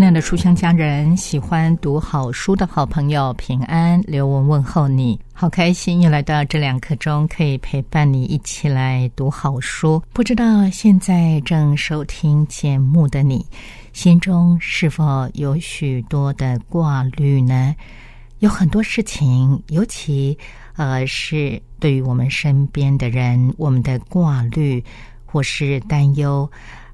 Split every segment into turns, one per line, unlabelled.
亲爱的书香家人，喜欢读好书的好朋友，平安，刘文问候你，好开心又来到这两刻钟，可以陪伴你一起来读好书。不知道现在正收听节目的你，心中是否有许多的挂虑呢？有很多事情，尤其呃，是对于我们身边的人，我们的挂虑或是担忧。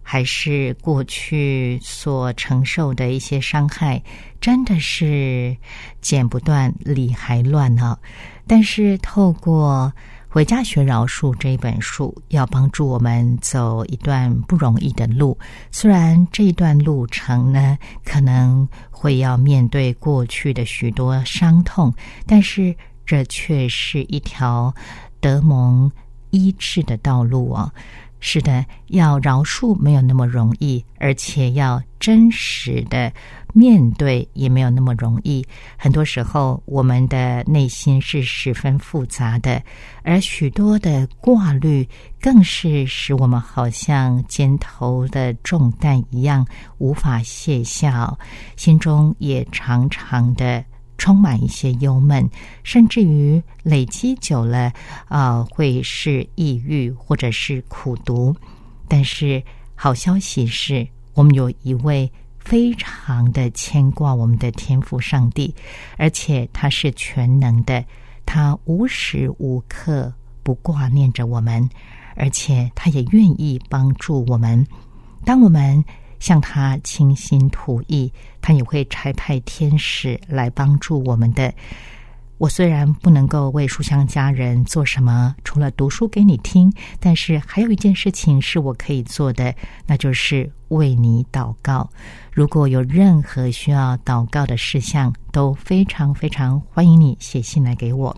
还是过去所承受的一些伤害，真的是剪不断理还乱呢。但是透过《回家学饶恕》这一本书，要帮助我们走一段不容易的路。虽然这一段路程呢，可能会要面对过去的许多伤痛，但是这却是一条得蒙医治的道路啊。是的，要饶恕没有那么容易，而且要真实的面对也没有那么容易。很多时候，我们的内心是十分复杂的，而许多的挂虑更是使我们好像肩头的重担一样无法卸下，心中也常常的。充满一些忧闷，甚至于累积久了，啊，会是抑郁或者是苦读。但是好消息是，我们有一位非常的牵挂我们的天赋上帝，而且他是全能的，他无时无刻不挂念着我们，而且他也愿意帮助我们。当我们向他倾心吐意，他也会差派天使来帮助我们的。我虽然不能够为书香家人做什么，除了读书给你听，但是还有一件事情是我可以做的，那就是为你祷告。如果有任何需要祷告的事项，都非常非常欢迎你写信来给我。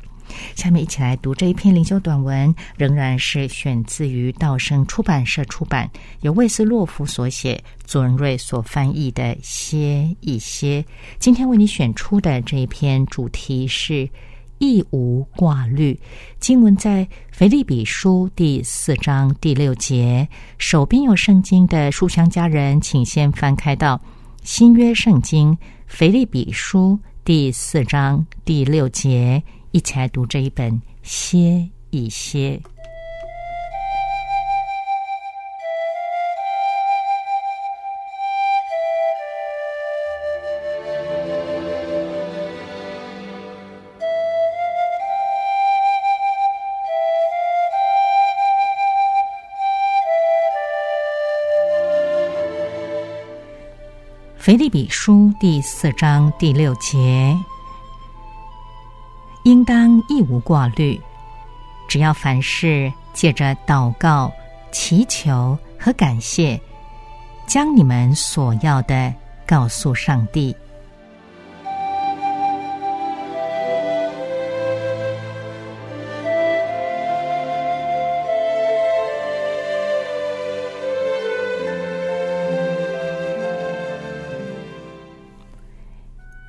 下面一起来读这一篇灵修短文，仍然是选自于道生出版社出版，由魏斯洛夫所写，左仁瑞所翻译的《歇一歇》。今天为你选出的这一篇主题是“一无挂虑”。经文在腓利比书第四章第六节。手边有圣经的书香家人，请先翻开到新约圣经腓利比书第四章第六节。一起来读这一本，歇一歇。腓立比书第四章第六节。应当亦无挂虑，只要凡事借着祷告、祈求和感谢，将你们所要的告诉上帝。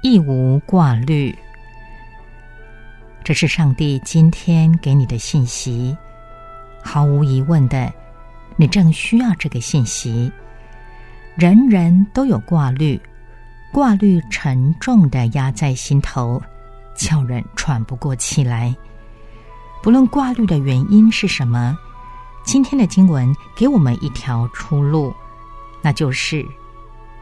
亦无挂虑。这是上帝今天给你的信息，毫无疑问的，你正需要这个信息。人人都有挂虑，挂虑沉重的压在心头，叫人喘不过气来。不论挂虑的原因是什么，今天的经文给我们一条出路，那就是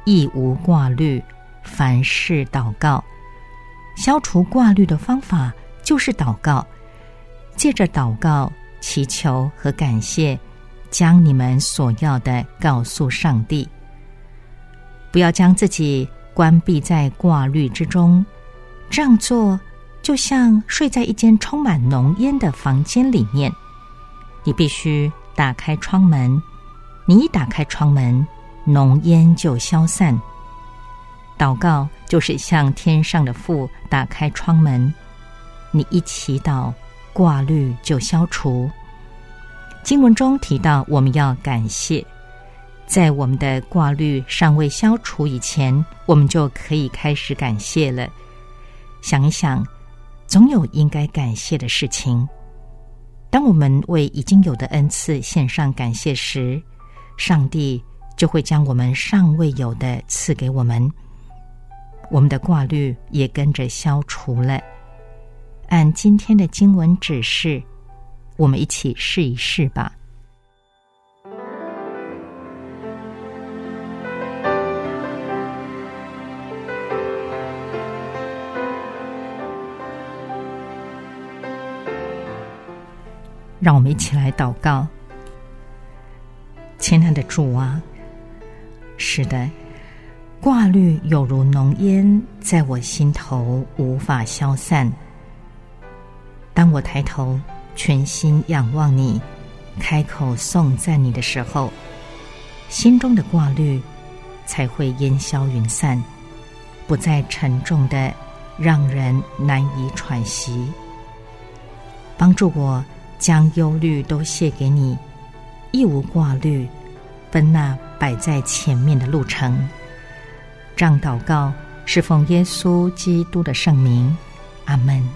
亦无挂虑，凡事祷告，消除挂虑的方法。就是祷告，借着祷告、祈求和感谢，将你们所要的告诉上帝。不要将自己关闭在挂虑之中，这样做就像睡在一间充满浓烟的房间里面，你必须打开窗门。你一打开窗门，浓烟就消散。祷告就是向天上的父打开窗门，你一祈祷，挂虑就消除。经文中提到，我们要感谢，在我们的挂虑尚未消除以前，我们就可以开始感谢了。想一想，总有应该感谢的事情。当我们为已经有的恩赐献上感谢时，上帝就会将我们尚未有的赐给我们。我们的挂虑也跟着消除了。按今天的经文指示，我们一起试一试吧。让我们一起来祷告，亲爱的主啊，是的。挂虑有如浓烟，在我心头无法消散。当我抬头，全心仰望你，开口颂赞你的时候，心中的挂虑才会烟消云散，不再沉重的让人难以喘息。帮助我将忧虑都卸给你，一无挂虑，奔那摆在前面的路程。让祷告是奉耶稣基督的圣名，阿门。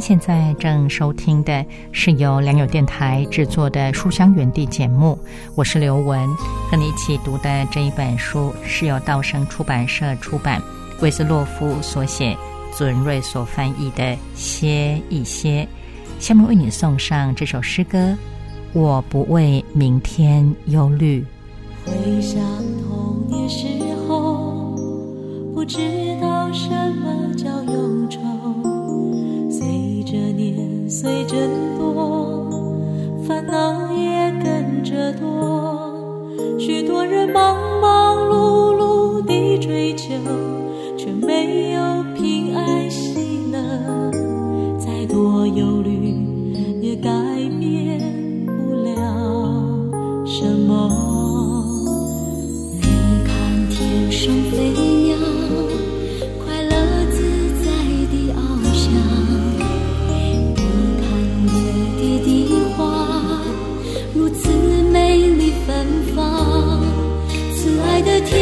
现在正收听的是由良友电台制作的《书香园地》节目，我是刘雯，和你一起读的这一本书是由道生出版社出版，韦斯洛夫所写，尊瑞所翻译的《歇一歇》。下面为你送上这首诗歌：我不为明天忧虑。
回想童年时候，不知道什么叫忧愁。年岁真多，烦恼也跟着多。许多人忙忙碌碌地追求，却没有平安喜乐。再多忧也该。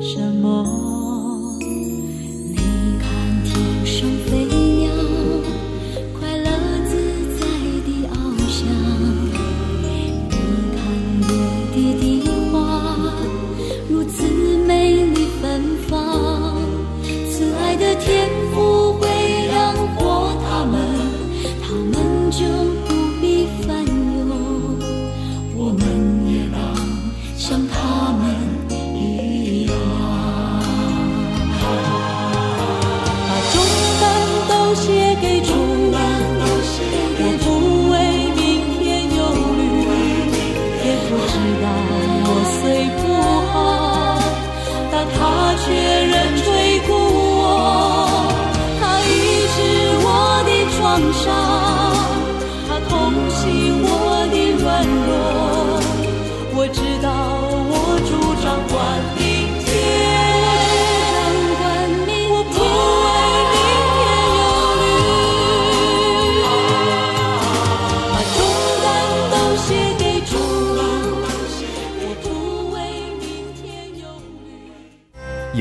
什么？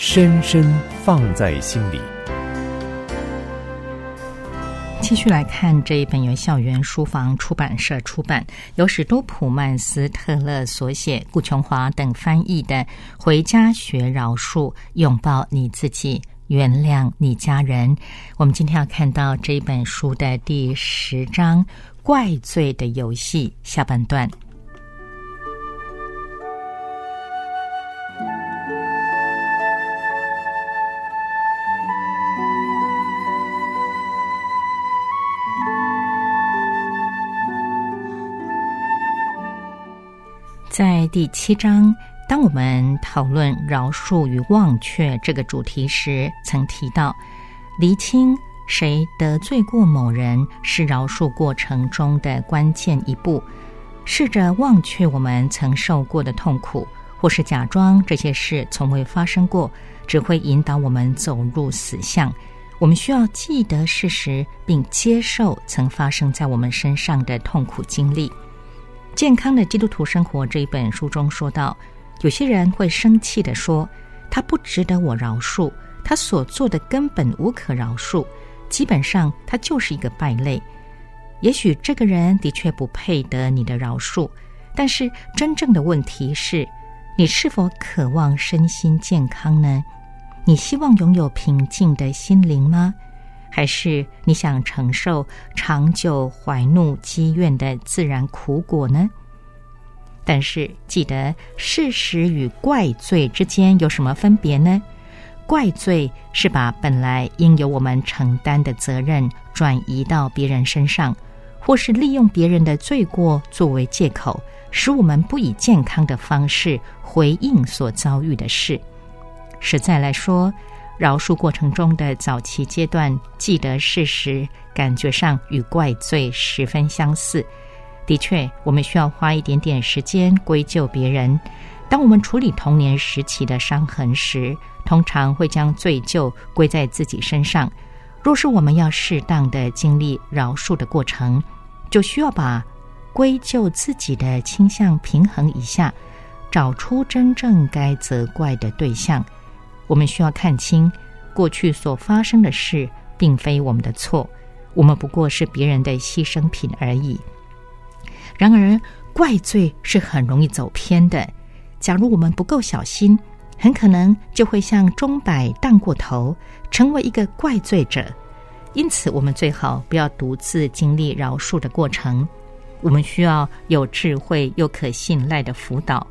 深深放在心里。
继续来看这一本由校园书房出版社出版，由史多普曼斯特勒所写，顾琼华等翻译的《回家学饶恕，拥抱你自己，原谅你家人》。我们今天要看到这本书的第十章《怪罪的游戏》下半段。在第七章，当我们讨论饶恕与忘却这个主题时，曾提到，厘清谁得罪过某人是饶恕过程中的关键一步。试着忘却我们曾受过的痛苦，或是假装这些事从未发生过，只会引导我们走入死巷。我们需要记得事实，并接受曾发生在我们身上的痛苦经历。健康的基督徒生活这一本书中说到，有些人会生气地说：“他不值得我饶恕，他所做的根本无可饶恕，基本上他就是一个败类。”也许这个人的确不配得你的饶恕，但是真正的问题是，你是否渴望身心健康呢？你希望拥有平静的心灵吗？还是你想承受长久怀怒积怨的自然苦果呢？但是记得，事实与怪罪之间有什么分别呢？怪罪是把本来应由我们承担的责任转移到别人身上，或是利用别人的罪过作为借口，使我们不以健康的方式回应所遭遇的事。实在来说，饶恕过程中的早期阶段，记得事实，感觉上与怪罪十分相似。的确，我们需要花一点点时间归咎别人。当我们处理童年时期的伤痕时，通常会将罪疚归在自己身上。若是我们要适当的经历饶恕的过程，就需要把归咎自己的倾向平衡一下，找出真正该责怪的对象。我们需要看清，过去所发生的事并非我们的错，我们不过是别人的牺牲品而已。然而，怪罪是很容易走偏的。假如我们不够小心，很可能就会向钟摆荡过头，成为一个怪罪者。因此，我们最好不要独自经历饶恕的过程。我们需要有智慧又可信赖的辅导。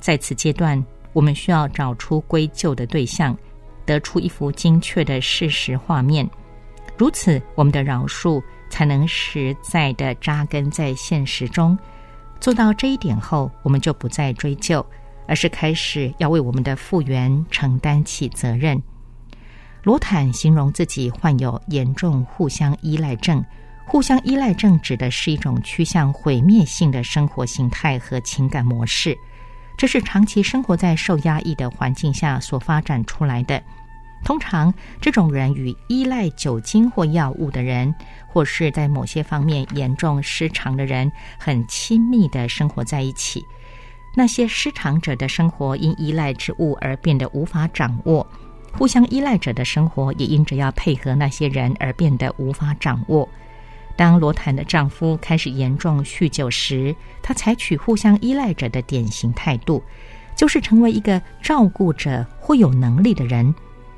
在此阶段，我们需要找出归咎的对象，得出一幅精确的事实画面。如此，我们的饶恕才能实在的扎根在现实中。做到这一点后，我们就不再追究，而是开始要为我们的复原承担起责任。罗坦形容自己患有严重互相依赖症。互相依赖症指的是一种趋向毁灭性的生活形态和情感模式，这是长期生活在受压抑的环境下所发展出来的。通常，这种人与依赖酒精或药物的人，或是在某些方面严重失常的人，很亲密的生活在一起。那些失常者的生活因依赖之物而变得无法掌握，互相依赖者的生活也因着要配合那些人而变得无法掌握。当罗坦的丈夫开始严重酗酒时，她采取互相依赖者的典型态度，就是成为一个照顾者或有能力的人。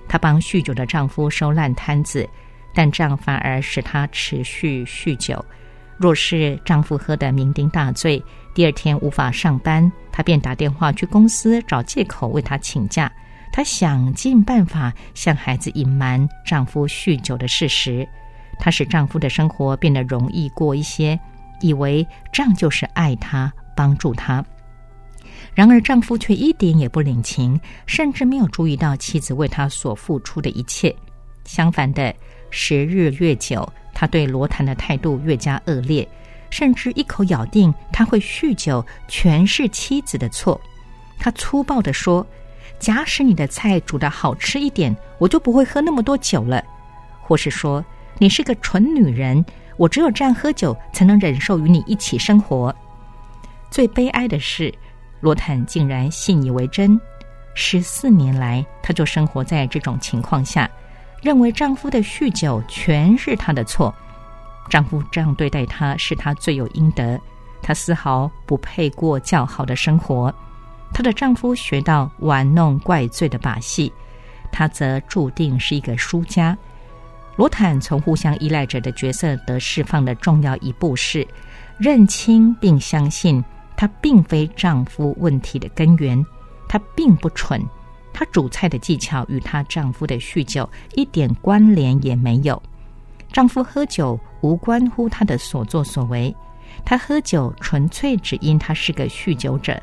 她帮酗酒的丈夫收烂摊子，但这样反而使她持续酗酒。若是丈夫喝得酩酊大醉，第二天无法上班，她便打电话去公司找借口为他请假。她想尽办法向孩子隐瞒丈夫酗酒的事实。她使丈夫的生活变得容易过一些，以为这样就是爱他、帮助他。然而，丈夫却一点也不领情，甚至没有注意到妻子为他所付出的一切。相反的，时日越久，他对罗坦的态度越加恶劣，甚至一口咬定他会酗酒全是妻子的错。他粗暴地说：“假使你的菜煮得好吃一点，我就不会喝那么多酒了。”或是说：“你是个蠢女人，我只有这样喝酒才能忍受与你一起生活。”最悲哀的是。罗坦竟然信以为真，十四年来，她就生活在这种情况下，认为丈夫的酗酒全是她的错。丈夫这样对待她，是她罪有应得。她丝毫不配过较好的生活。她的丈夫学到玩弄怪罪的把戏，她则注定是一个输家。罗坦从互相依赖者的角色得释放的重要一步是认清并相信。她并非丈夫问题的根源，她并不蠢，她煮菜的技巧与她丈夫的酗酒一点关联也没有。丈夫喝酒无关乎他的所作所为，她喝酒纯粹只因他是个酗酒者。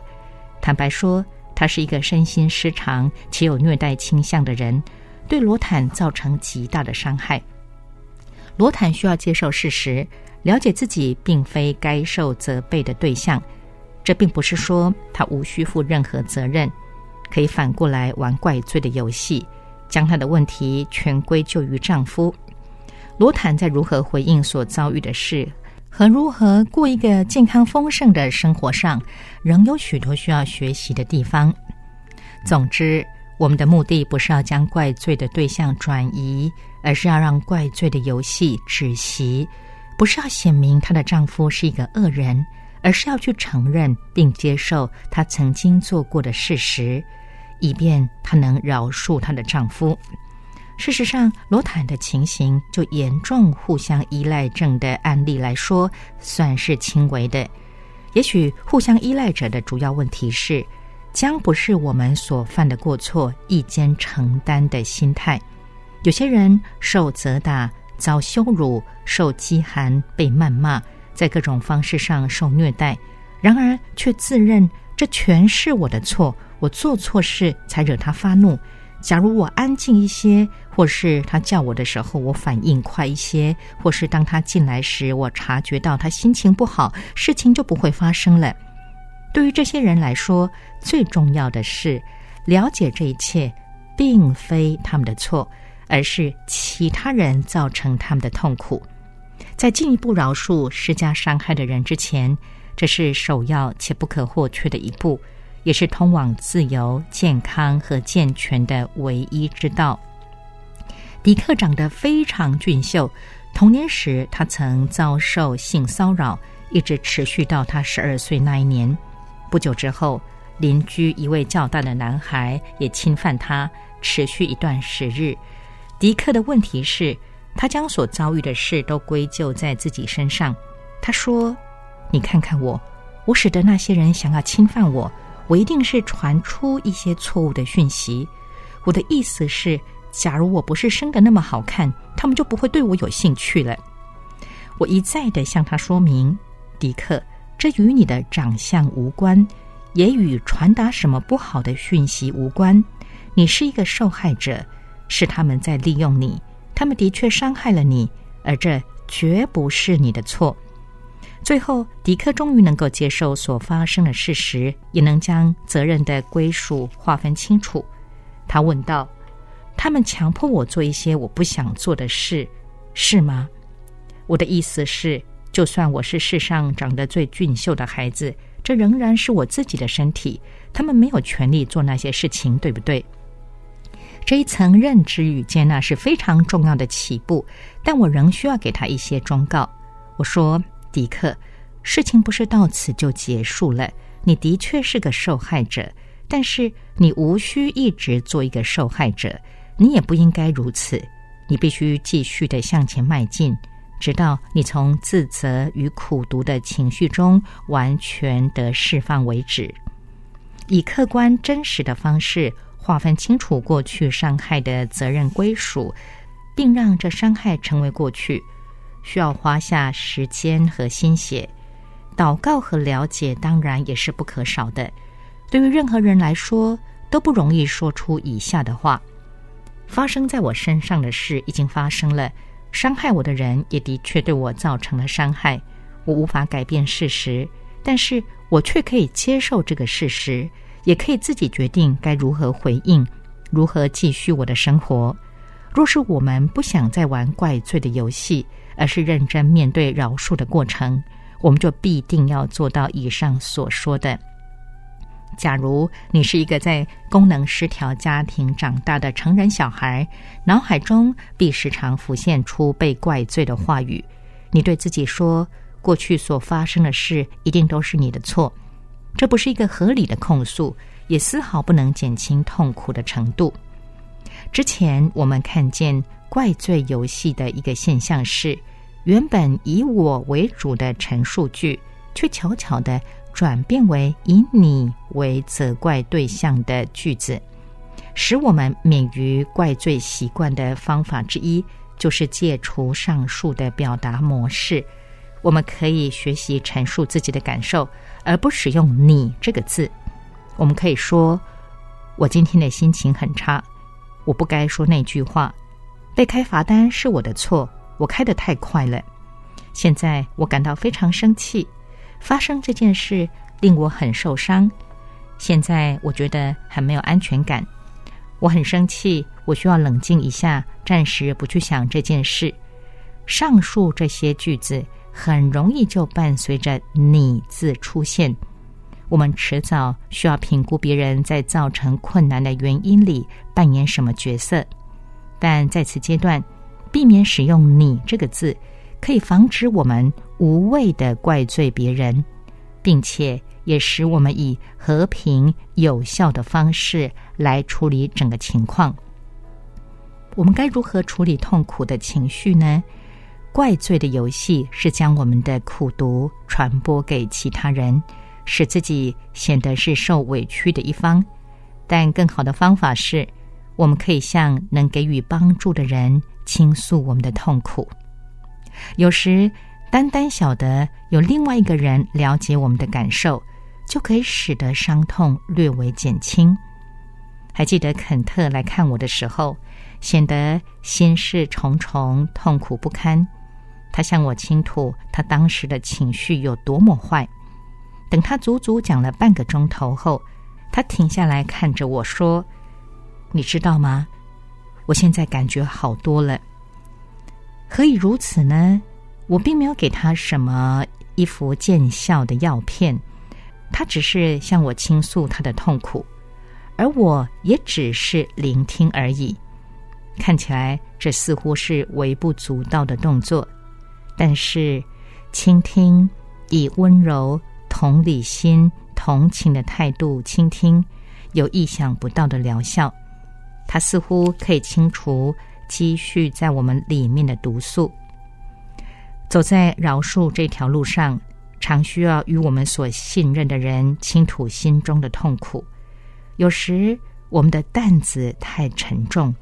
坦白说，她是一个身心失常且有虐待倾向的人，对罗坦造成极大的伤害。罗坦需要接受事实，了解自己并非该受责备的对象。这并不是说她无需负任何责任，可以反过来玩怪罪的游戏，将她的问题全归咎于丈夫。罗坦在如何回应所遭遇的事和如何过一个健康丰盛的生活上，仍有许多需要学习的地方。总之，我们的目的不是要将怪罪的对象转移，而是要让怪罪的游戏止息，不是要显明她的丈夫是一个恶人。而是要去承认并接受她曾经做过的事实，以便她能饶恕她的丈夫。事实上，罗坦的情形就严重互相依赖症的案例来说，算是轻微的。也许互相依赖者的主要问题是，将不是我们所犯的过错一肩承担的心态。有些人受责打、遭羞辱、受饥寒、被谩骂。在各种方式上受虐待，然而却自认这全是我的错，我做错事才惹他发怒。假如我安静一些，或是他叫我的时候我反应快一些，或是当他进来时我察觉到他心情不好，事情就不会发生了。对于这些人来说，最重要的是了解这一切并非他们的错，而是其他人造成他们的痛苦。在进一步饶恕施加伤害的人之前，这是首要且不可或缺的一步，也是通往自由、健康和健全的唯一之道。迪克长得非常俊秀，童年时他曾遭受性骚扰，一直持续到他十二岁那一年。不久之后，邻居一位较大的男孩也侵犯他，持续一段时日。迪克的问题是。他将所遭遇的事都归咎在自己身上。他说：“你看看我，我使得那些人想要侵犯我，我一定是传出一些错误的讯息。我的意思是，假如我不是生的那么好看，他们就不会对我有兴趣了。”我一再的向他说明：“迪克，这与你的长相无关，也与传达什么不好的讯息无关。你是一个受害者，是他们在利用你。”他们的确伤害了你，而这绝不是你的错。最后，迪克终于能够接受所发生的事实，也能将责任的归属划分清楚。他问道：“他们强迫我做一些我不想做的事，是吗？”我的意思是，就算我是世上长得最俊秀的孩子，这仍然是我自己的身体。他们没有权利做那些事情，对不对？这一层认知与接纳是非常重要的起步，但我仍需要给他一些忠告。我说：“迪克，事情不是到此就结束了。你的确是个受害者，但是你无需一直做一个受害者，你也不应该如此。你必须继续的向前迈进，直到你从自责与苦读的情绪中完全的释放为止。以客观真实的方式划分清楚过去伤害的责任归属，并让这伤害成为过去。”需要花下时间和心血，祷告和了解当然也是不可少的。对于任何人来说，都不容易说出以下的话：发生在我身上的事已经发生了，伤害我的人也的确对我造成了伤害。我无法改变事实，但是我却可以接受这个事实，也可以自己决定该如何回应，如何继续我的生活。若是我们不想再玩怪罪的游戏，而是认真面对饶恕的过程，我们就必定要做到以上所说的。假如你是一个在功能失调家庭长大的成人小孩，脑海中必时常浮现出被怪罪的话语，你对自己说：“过去所发生的事一定都是你的错。”这不是一个合理的控诉，也丝毫不能减轻痛苦的程度。之前我们看见怪罪游戏的一个现象是。原本以我为主的陈述句，却悄悄的转变为以你为责怪对象的句子，使我们免于怪罪习惯的方法之一，就是戒除上述的表达模式。我们可以学习陈述自己的感受，而不使用“你”这个字。我们可以说：“我今天的心情很差，我不该说那句话。被开罚单是我的错。”我开得太快了，现在我感到非常生气。发生这件事令我很受伤，现在我觉得很没有安全感。我很生气，我需要冷静一下，暂时不去想这件事。上述这些句子很容易就伴随着“你”字出现。我们迟早需要评估别人在造成困难的原因里扮演什么角色，但在此阶段。避免使用“你”这个字，可以防止我们无谓的怪罪别人，并且也使我们以和平有效的方式来处理整个情况。我们该如何处理痛苦的情绪呢？怪罪的游戏是将我们的苦毒传播给其他人，使自己显得是受委屈的一方。但更好的方法是，我们可以向能给予帮助的人。倾诉我们的痛苦，有时单单晓得有另外一个人了解我们的感受，就可以使得伤痛略微减轻。还记得肯特来看我的时候，显得心事重重、痛苦不堪。他向我倾吐他当时的情绪有多么坏。等他足足讲了半个钟头后，他停下来看着我说：“你知道吗？”我现在感觉好多了。何以如此呢？我并没有给他什么一副见效的药片，他只是向我倾诉他的痛苦，而我也只是聆听而已。看起来这似乎是微不足道的动作，但是倾听，以温柔、同理心、同情的态度倾听，有意想不到的疗效。它似乎可以清除积蓄在我们里面的毒素。走在饶恕这条路上，常需要与我们所信任的人倾吐心中的痛苦。有时我们的担子太沉重，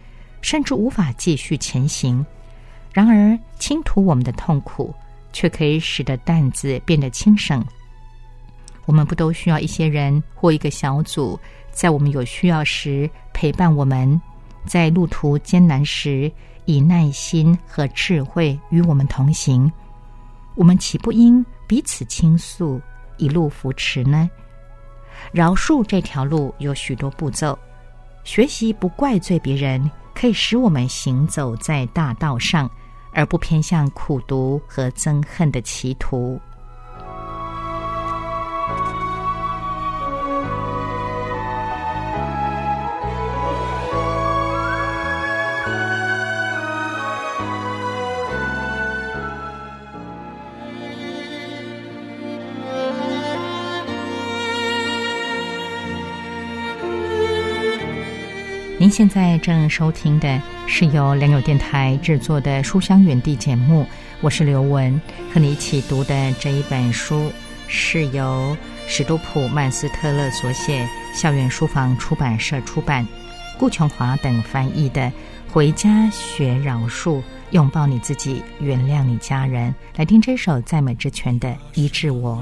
甚至无法继续前行。然而，倾吐我们的痛苦，却可以使得担子变得轻省。我们不都需要一些人或一个小组，在我们有需要时陪伴我们，在路途艰难时以耐心和智慧与我们同行？我们岂不应彼此倾诉，一路扶持呢？饶恕这条路有许多步骤，学习不怪罪别人，可以使我们行走在大道上，而不偏向苦读和憎恨的歧途。您现在正收听的是由良友电台制作的《书香园地》节目，我是刘雯，和你一起读的这一本书是由史都普曼斯特勒所写，校园书房出版社出版，顾琼华等翻译的《回家学饶恕》，拥抱你自己，原谅你家人。来听这首赞美之泉的《医治我》。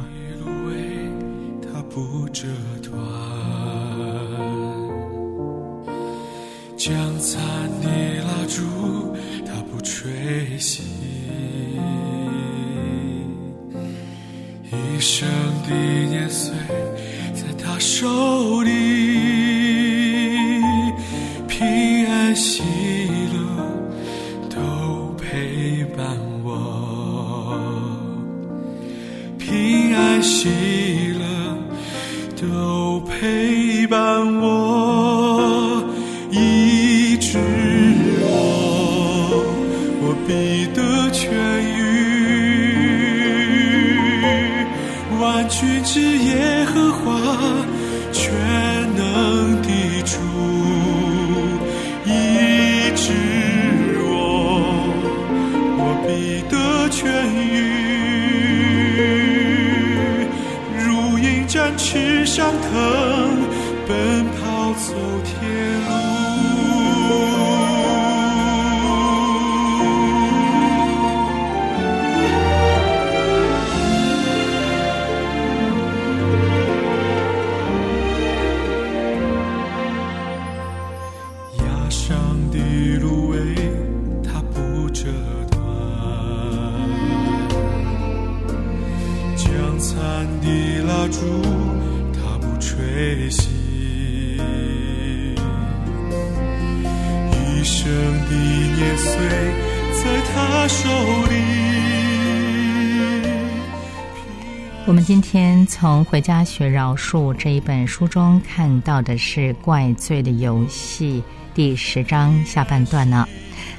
他不折将残的蜡烛，它不吹熄，一生的年岁在他手里，平安喜乐都陪伴我，平安喜伤疼，
我们今天从《回家学饶恕》这一本书中看到的是怪罪的游戏第十章下半段呢，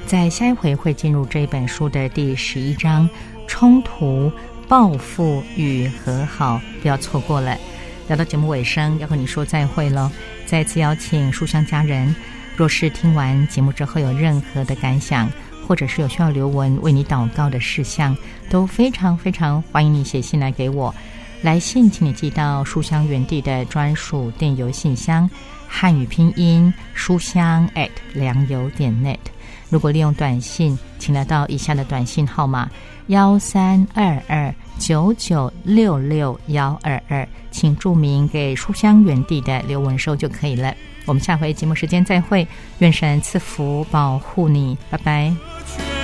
在下一回会进入这一本书的第十一章冲突、报复与和好，不要错过了。来到节目尾声，要和你说再会喽！再次邀请书香家人，若是听完节目之后有任何的感想。或者是有需要刘文为你祷告的事项，都非常非常欢迎你写信来给我。来信请你寄到书香园地的专属电邮信箱，汉语拼音书香 at 良友点 net。如果利用短信，请来到以下的短信号码：幺三二二九九六六幺二二，请注明给书香园地的刘文收就可以了。我们下回节目时间再会，愿神赐福保护你，拜拜。